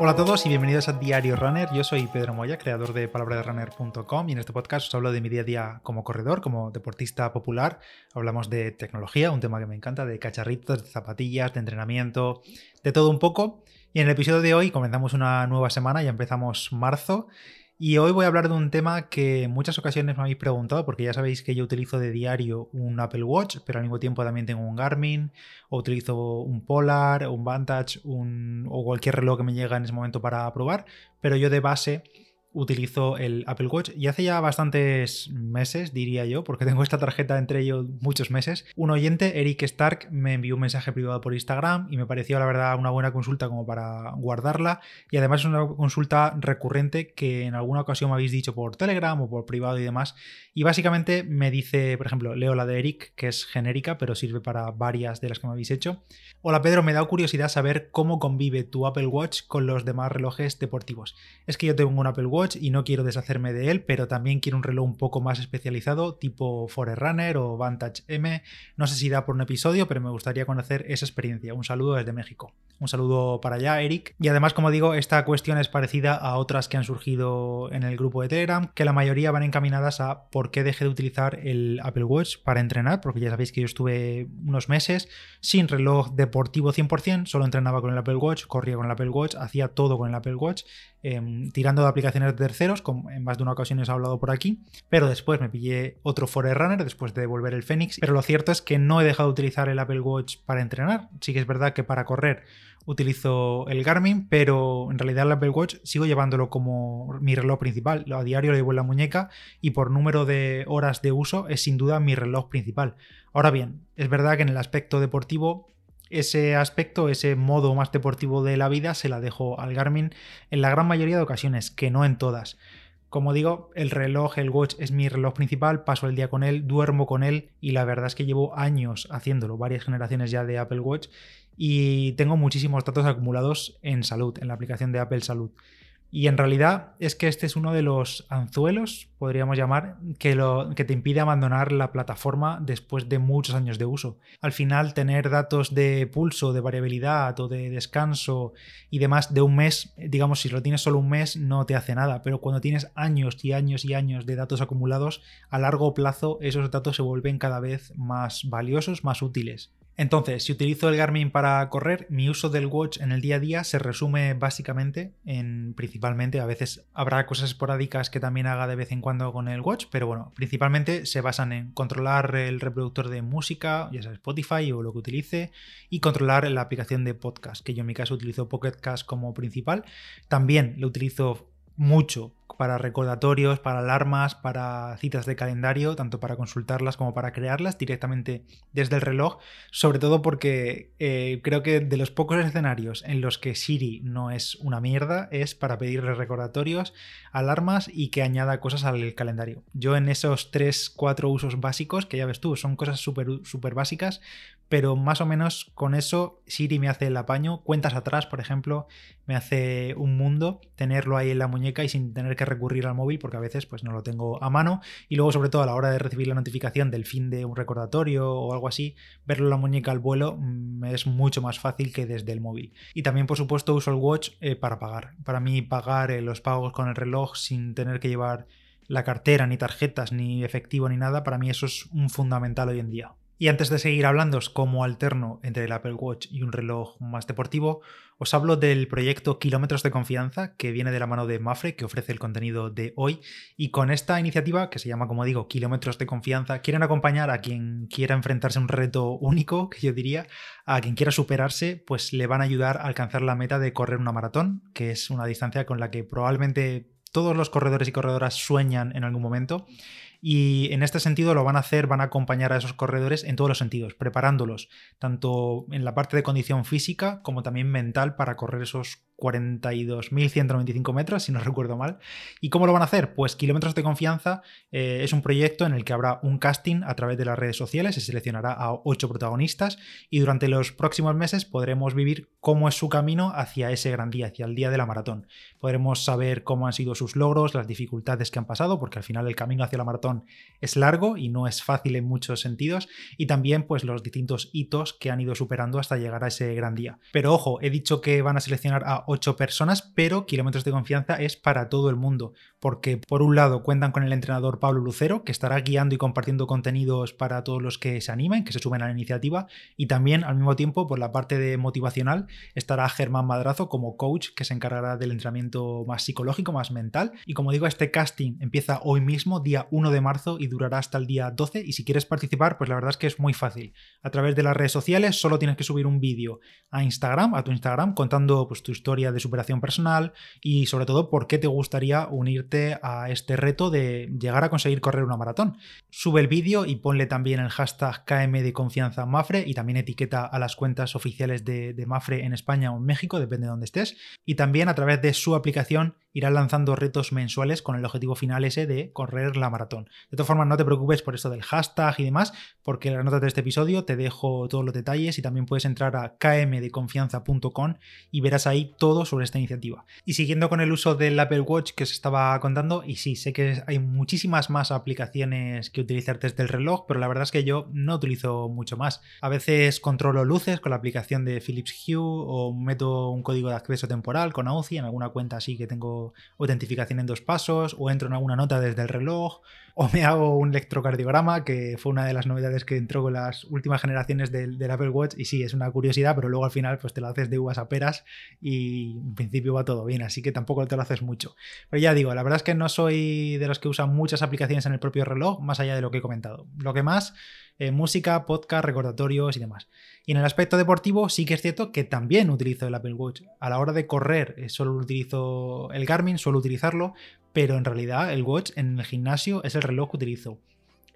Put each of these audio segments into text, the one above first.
Hola a todos y bienvenidos a Diario Runner. Yo soy Pedro Moya, creador de palabraderunner.com y en este podcast os hablo de mi día a día como corredor, como deportista popular. Hablamos de tecnología, un tema que me encanta, de cacharritos, de zapatillas, de entrenamiento, de todo un poco. Y en el episodio de hoy comenzamos una nueva semana, ya empezamos marzo y hoy voy a hablar de un tema que en muchas ocasiones me habéis preguntado, porque ya sabéis que yo utilizo de diario un Apple Watch, pero al mismo tiempo también tengo un Garmin, o utilizo un Polar, un Vantage, un, o cualquier reloj que me llega en ese momento para probar, pero yo de base utilizo el Apple Watch y hace ya bastantes meses, diría yo, porque tengo esta tarjeta entre ellos muchos meses. Un oyente, Eric Stark, me envió un mensaje privado por Instagram y me pareció la verdad una buena consulta como para guardarla y además es una consulta recurrente que en alguna ocasión me habéis dicho por Telegram o por privado y demás y básicamente me dice, por ejemplo, leo la de Eric, que es genérica pero sirve para varias de las que me habéis hecho. Hola Pedro, me da curiosidad saber cómo convive tu Apple Watch con los demás relojes deportivos. Es que yo tengo un Apple Watch y no quiero deshacerme de él, pero también quiero un reloj un poco más especializado, tipo Forerunner o Vantage M. No sé si da por un episodio, pero me gustaría conocer esa experiencia. Un saludo desde México. Un saludo para allá, Eric. Y además, como digo, esta cuestión es parecida a otras que han surgido en el grupo de Telegram, que la mayoría van encaminadas a por qué dejé de utilizar el Apple Watch para entrenar, porque ya sabéis que yo estuve unos meses sin reloj deportivo 100%, solo entrenaba con el Apple Watch, corría con el Apple Watch, hacía todo con el Apple Watch, em, tirando de aplicaciones terceros, como en más de una ocasión he hablado por aquí, pero después me pillé otro Forerunner después de devolver el Fenix, pero lo cierto es que no he dejado de utilizar el Apple Watch para entrenar, sí que es verdad que para correr utilizo el Garmin, pero en realidad el Apple Watch sigo llevándolo como mi reloj principal, a diario lo llevo en la muñeca y por número de horas de uso es sin duda mi reloj principal. Ahora bien, es verdad que en el aspecto deportivo ese aspecto, ese modo más deportivo de la vida, se la dejo al Garmin en la gran mayoría de ocasiones, que no en todas. Como digo, el reloj, el watch es mi reloj principal, paso el día con él, duermo con él y la verdad es que llevo años haciéndolo, varias generaciones ya de Apple Watch y tengo muchísimos datos acumulados en salud, en la aplicación de Apple Salud. Y en realidad es que este es uno de los anzuelos, podríamos llamar, que, lo, que te impide abandonar la plataforma después de muchos años de uso. Al final, tener datos de pulso, de variabilidad o de descanso y demás de un mes, digamos, si lo tienes solo un mes, no te hace nada. Pero cuando tienes años y años y años de datos acumulados, a largo plazo esos datos se vuelven cada vez más valiosos, más útiles. Entonces, si utilizo el Garmin para correr, mi uso del watch en el día a día se resume básicamente en principalmente, a veces habrá cosas esporádicas que también haga de vez en cuando con el watch, pero bueno, principalmente se basan en controlar el reproductor de música, ya sea Spotify o lo que utilice, y controlar la aplicación de podcast, que yo en mi caso utilizo Pocket Cast como principal. También lo utilizo mucho para recordatorios, para alarmas, para citas de calendario, tanto para consultarlas como para crearlas directamente desde el reloj, sobre todo porque eh, creo que de los pocos escenarios en los que Siri no es una mierda es para pedirle recordatorios, alarmas y que añada cosas al calendario. Yo en esos 3-4 usos básicos, que ya ves tú, son cosas súper super básicas, pero más o menos con eso Siri me hace el apaño, cuentas atrás, por ejemplo, me hace un mundo tenerlo ahí en la muñeca y sin tener que recurrir al móvil porque a veces pues no lo tengo a mano y luego sobre todo a la hora de recibir la notificación del fin de un recordatorio o algo así, verlo en la muñeca al vuelo mm, es mucho más fácil que desde el móvil. Y también por supuesto uso el watch eh, para pagar. Para mí pagar eh, los pagos con el reloj sin tener que llevar la cartera, ni tarjetas, ni efectivo, ni nada, para mí eso es un fundamental hoy en día. Y antes de seguir hablando como alterno entre el Apple Watch y un reloj más deportivo, os hablo del proyecto Kilómetros de Confianza, que viene de la mano de Mafre, que ofrece el contenido de hoy. Y con esta iniciativa, que se llama, como digo, Kilómetros de Confianza, quieren acompañar a quien quiera enfrentarse a un reto único, que yo diría, a quien quiera superarse, pues le van a ayudar a alcanzar la meta de correr una maratón, que es una distancia con la que probablemente todos los corredores y corredoras sueñan en algún momento. Y en este sentido lo van a hacer, van a acompañar a esos corredores en todos los sentidos, preparándolos, tanto en la parte de condición física como también mental para correr esos 42.195 metros, si no recuerdo mal. ¿Y cómo lo van a hacer? Pues Kilómetros de Confianza eh, es un proyecto en el que habrá un casting a través de las redes sociales, se seleccionará a ocho protagonistas y durante los próximos meses podremos vivir cómo es su camino hacia ese gran día, hacia el día de la maratón. Podremos saber cómo han sido sus logros, las dificultades que han pasado, porque al final el camino hacia la maratón es largo y no es fácil en muchos sentidos, y también pues los distintos hitos que han ido superando hasta llegar a ese gran día. Pero ojo, he dicho que van a seleccionar a para 8 personas, pero kilómetros de confianza es para todo el mundo, porque por un lado cuentan con el entrenador Pablo Lucero, que estará guiando y compartiendo contenidos para todos los que se animen, que se suben a la iniciativa, y también al mismo tiempo por la parte de motivacional estará Germán Madrazo como coach que se encargará del entrenamiento más psicológico, más mental, y como digo, este casting empieza hoy mismo, día 1 de marzo, y durará hasta el día 12, y si quieres participar, pues la verdad es que es muy fácil. A través de las redes sociales solo tienes que subir un vídeo a Instagram, a tu Instagram, contando pues, tu historia de superación personal y sobre todo por qué te gustaría unirte a este reto de llegar a conseguir correr una maratón. Sube el vídeo y ponle también el hashtag KM de confianza Mafre y también etiqueta a las cuentas oficiales de, de Mafre en España o en México, depende de donde estés. Y también a través de su aplicación irá lanzando retos mensuales con el objetivo final ese de correr la maratón. De todas formas, no te preocupes por esto del hashtag y demás, porque en las notas de este episodio te dejo todos los detalles y también puedes entrar a kmdeconfianza.com y verás ahí todo sobre esta iniciativa. Y siguiendo con el uso del Apple Watch que os estaba contando, y sí, sé que hay muchísimas más aplicaciones que utilizar desde el reloj, pero la verdad es que yo no utilizo mucho más. A veces controlo luces con la aplicación de Philips Hue o meto un código de acceso temporal con AUCI en alguna cuenta así que tengo autentificación en dos pasos, o entro en alguna nota desde el reloj, o me hago un electrocardiograma, que fue una de las novedades que entró con las últimas generaciones del, Apple Watch, y sí, es una curiosidad, pero luego al final pues te lo haces de uvas a peras y en principio va todo bien, así que tampoco te lo haces mucho. Pero ya digo, la verdad es que no soy de los que usan muchas aplicaciones en el propio reloj, más allá de lo que he comentado. Lo que más, eh, música, podcast, recordatorios y demás. Y en el aspecto deportivo sí que es cierto que también utilizo el Apple Watch. A la hora de correr eh, solo utilizo el Garmin, suelo utilizarlo, pero en realidad el Watch en el gimnasio es el reloj que utilizo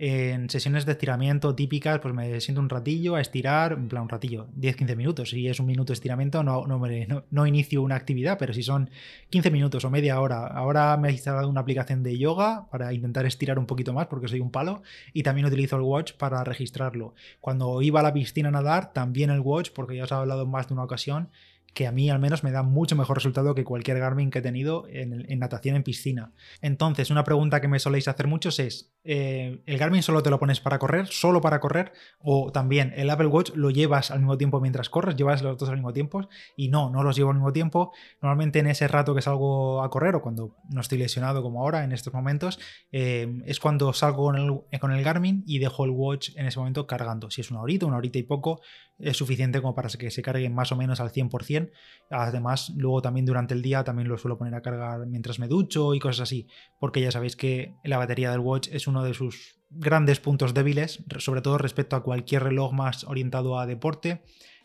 en sesiones de estiramiento típicas, pues me siento un ratillo a estirar, en plan un ratillo, 10-15 minutos. Si es un minuto de estiramiento, no, no, inicio una actividad, pero si son 15 minutos o media hora. Ahora me he instalado una aplicación de yoga para intentar estirar un poquito más porque soy un palo y también utilizo el watch para registrarlo. Cuando iba a la piscina a nadar, también el watch, porque ya os he hablado más de una ocasión que a mí al menos me da mucho mejor resultado que cualquier Garmin que he tenido en, natación en piscina. Entonces, una pregunta que me soléis hacer muchos es, eh, ¿el Garmin solo te lo pones para correr, solo para correr? O también el Apple Watch lo llevas al mismo tiempo mientras corres, llevas los dos al mismo tiempo? Y no, no los llevo al mismo tiempo. Normalmente en ese rato que salgo a correr o cuando no estoy lesionado como ahora en estos momentos, eh, es cuando salgo con el, con el Garmin y dejo el watch en ese momento cargando. Si es una horita, una horita y poco, es suficiente como para que se cargue más o menos al 100%. Además, luego también durante el día también lo suelo poner a cargar mientras me ducho y cosas así, porque ya sabéis que la batería del watch es uno de sus grandes puntos débiles, sobre todo respecto a cualquier reloj más orientado a deporte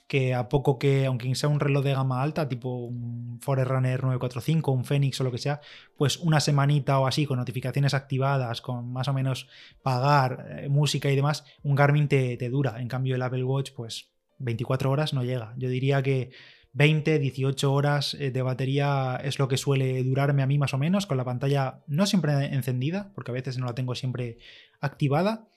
que a poco que, aunque sea un reloj de gama alta, tipo un Forerunner 945, un Fenix o lo que sea, pues una semanita o así, con notificaciones activadas, con más o menos pagar eh, música y demás, un Garmin te, te, dura. En cambio, el Apple Watch, pues 24 horas no llega. Yo diría que 20, 18 horas eh, de batería es lo que suele durarme a mí más o menos, con la pantalla no siempre encendida, porque a veces no la tengo siempre activada,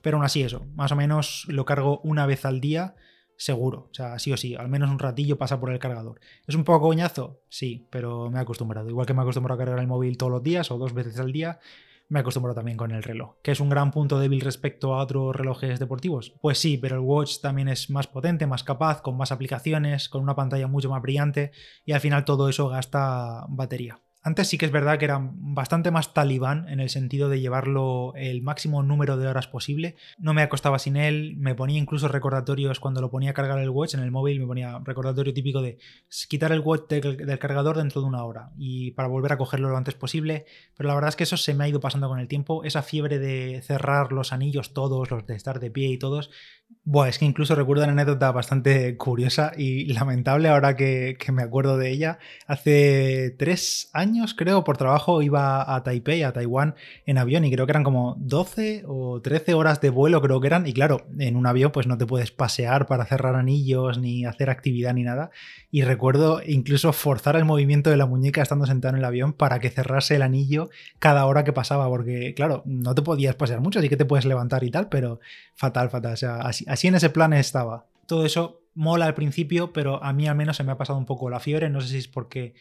pero aún así eso, más o menos lo cargo una vez al día seguro, o sea, sí o sí, al menos un ratillo pasa por el cargador. ¿Es un poco coñazo? Sí, pero me he acostumbrado, igual que me he acostumbrado a cargar el móvil todos los días o dos veces al día, me acostumbro también con el reloj. ¿Que es un gran punto débil respecto a otros relojes deportivos? Pues sí, pero el watch también es más potente, más capaz, con más aplicaciones, con una pantalla mucho más brillante y al final todo eso gasta batería. Antes sí que es verdad que era bastante más talibán en el sentido de llevarlo el máximo número de horas posible. No me acostaba sin él, me ponía incluso recordatorios cuando lo ponía a cargar el watch en el móvil, me ponía recordatorio típico de quitar el watch del, cargador dentro de una hora y para volver a cogerlo lo antes posible. Pero la verdad es que eso se me ha ido pasando con el tiempo. Esa fiebre de cerrar los anillos todos, los de estar de pie y todos, Buah, es que incluso recuerdo una anécdota bastante curiosa y lamentable ahora que, me acuerdo de ella. Hace tres años, creo, por trabajo iba a Taipei, a Taiwán, en avión y creo que eran como 12 o 13 horas de vuelo, creo que eran. Y claro, en un avión pues no te puedes pasear para cerrar anillos ni hacer actividad ni nada. Y recuerdo incluso forzar el movimiento de la muñeca estando sentado en el avión para que cerrase el anillo cada hora que pasaba, porque claro, no te podías pasear mucho, así que te puedes levantar y tal, pero fatal, fatal. O sea, así así, en ese plan estaba. Todo eso mola al principio, pero a mí al menos se me ha pasado un poco la fiebre. No sé si es porque.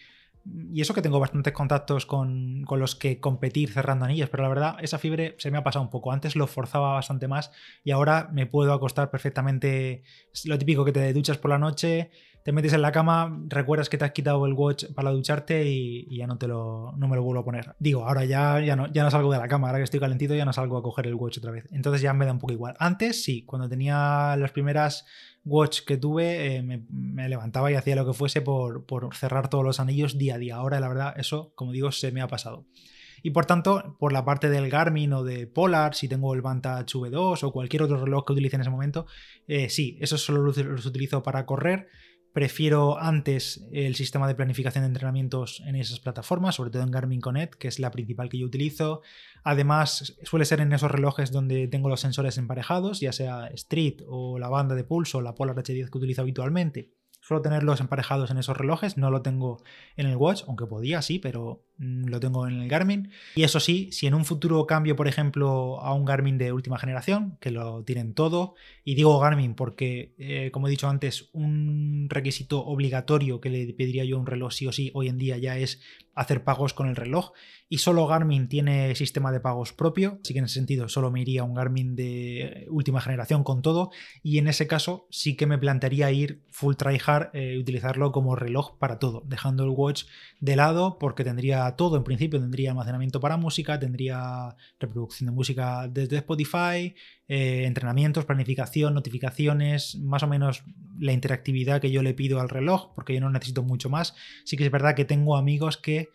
Y eso que tengo bastantes contactos con, con, los que competir cerrando anillos, pero la verdad, esa fiebre se me ha pasado un poco. Antes lo forzaba bastante más y ahora me puedo acostar perfectamente. Lo típico que te duchas por la noche, te metes en la cama, recuerdas que te has quitado el watch para ducharte y, ya no te lo, no me lo vuelvo a poner. Digo, ahora ya, ya, no, ya no salgo de la cama, ahora que estoy calentito ya no salgo a coger el watch otra vez. Entonces ya me da un poco igual. Antes sí, cuando tenía las primeras watch que tuve, eh, me, levantaba y hacía lo que fuese por, por cerrar todos los anillos día a día. Ahora la verdad eso, como digo, se me ha pasado. Y por tanto, por la parte del Garmin o de Polar, si tengo el Vantage V2 o cualquier otro reloj que utilice en ese momento, eh, sí, esos solo los utilizo para correr Prefiero antes el sistema de planificación de entrenamientos en esas plataformas, sobre todo en Garmin Connect, que es la principal que yo utilizo. Además, suele ser en esos relojes donde tengo los sensores emparejados, ya sea Street o la banda de pulso o la Polar H10 que utilizo habitualmente. Suelo tenerlos emparejados en esos relojes, no lo tengo en el Watch, aunque podía, sí, pero lo tengo en el Garmin. Y eso sí, si en un futuro cambio, por ejemplo, a un Garmin de última generación, que lo tienen todo, y digo Garmin porque, eh, como he dicho antes, un requisito obligatorio que le pediría yo a un reloj sí o sí hoy en día ya es hacer pagos con el reloj y solo Garmin tiene sistema de pagos propio, así que en ese sentido solo me iría un Garmin de última generación con todo y en ese caso sí que me plantearía ir full tryhard, eh, utilizarlo como reloj para todo, dejando el watch de lado porque tendría todo, en principio tendría almacenamiento para música, tendría reproducción de música desde Spotify, eh, entrenamientos, planificación, notificaciones, más o menos la interactividad que yo le pido al reloj, porque yo no necesito mucho más. Sí que es verdad que tengo amigos que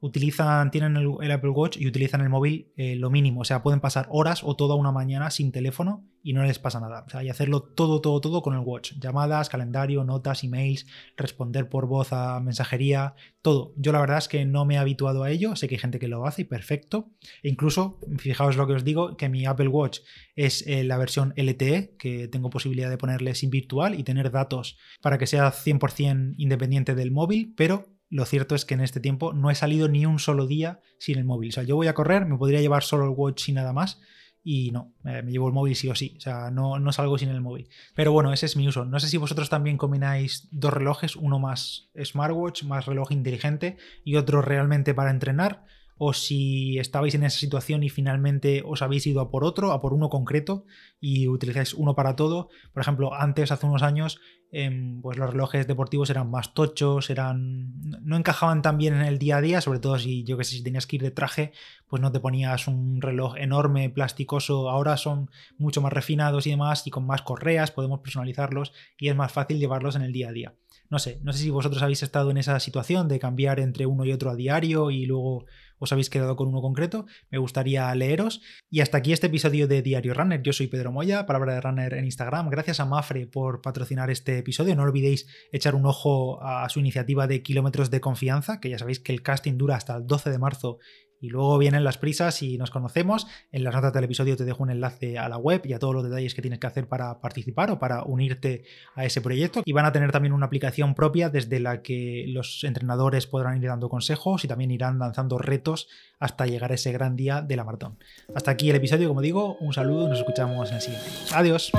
utilizan, tienen el, Apple Watch y utilizan el móvil eh, lo mínimo. O sea, pueden pasar horas o toda una mañana sin teléfono y no les pasa nada. O sea, y hacerlo todo, todo, todo con el Watch. Llamadas, calendario, notas, emails, responder por voz a mensajería, todo. Yo la verdad es que no me he habituado a ello. Sé que hay gente que lo hace y perfecto. E incluso, fijaos lo que os digo, que mi Apple Watch es eh, la versión LTE, que tengo posibilidad de ponerle SIM virtual y tener datos para que sea 100% independiente del móvil, pero lo cierto es que en este tiempo no he salido ni un solo día sin el móvil. O sea, yo voy a correr, me podría llevar solo el watch y nada más. Y no, me llevo el móvil sí o sí. O sea, no, no salgo sin el móvil. Pero bueno, ese es mi uso. No sé si vosotros también combináis dos relojes, uno más smartwatch, más reloj inteligente y otro realmente para entrenar o si estabais en esa situación y finalmente os habéis ido a por otro, a por uno concreto y utilizáis uno para todo. Por ejemplo, antes, hace unos años, em, pues los relojes deportivos eran más tochos, eran no encajaban tan bien en el día a día, sobre todo si yo que sé, si tenías que ir de traje, pues no te ponías un reloj enorme, plasticoso. Ahora son mucho más refinados y demás y con más correas podemos personalizarlos y es más fácil llevarlos en el día a día. No sé, no sé si vosotros habéis estado en esa situación de cambiar entre uno y otro a diario y luego os habéis quedado con uno concreto, me gustaría leeros. Y hasta aquí este episodio de Diario Runner. Yo soy Pedro Moya, palabra de Runner en Instagram. Gracias a Mafre por patrocinar este episodio. No olvidéis echar un ojo a su iniciativa de kilómetros de confianza, que ya sabéis que el casting dura hasta el 12 de marzo y luego vienen las prisas y nos conocemos. En las notas del episodio te dejo un enlace a la web y a todos los detalles que tienes que hacer para participar o para unirte a ese proyecto. Y van a tener también una aplicación propia desde la que los entrenadores podrán ir dando consejos y también irán lanzando retos hasta llegar a ese gran día de la maratón. Hasta aquí el episodio, como digo, un saludo y nos escuchamos en el siguiente. Adiós.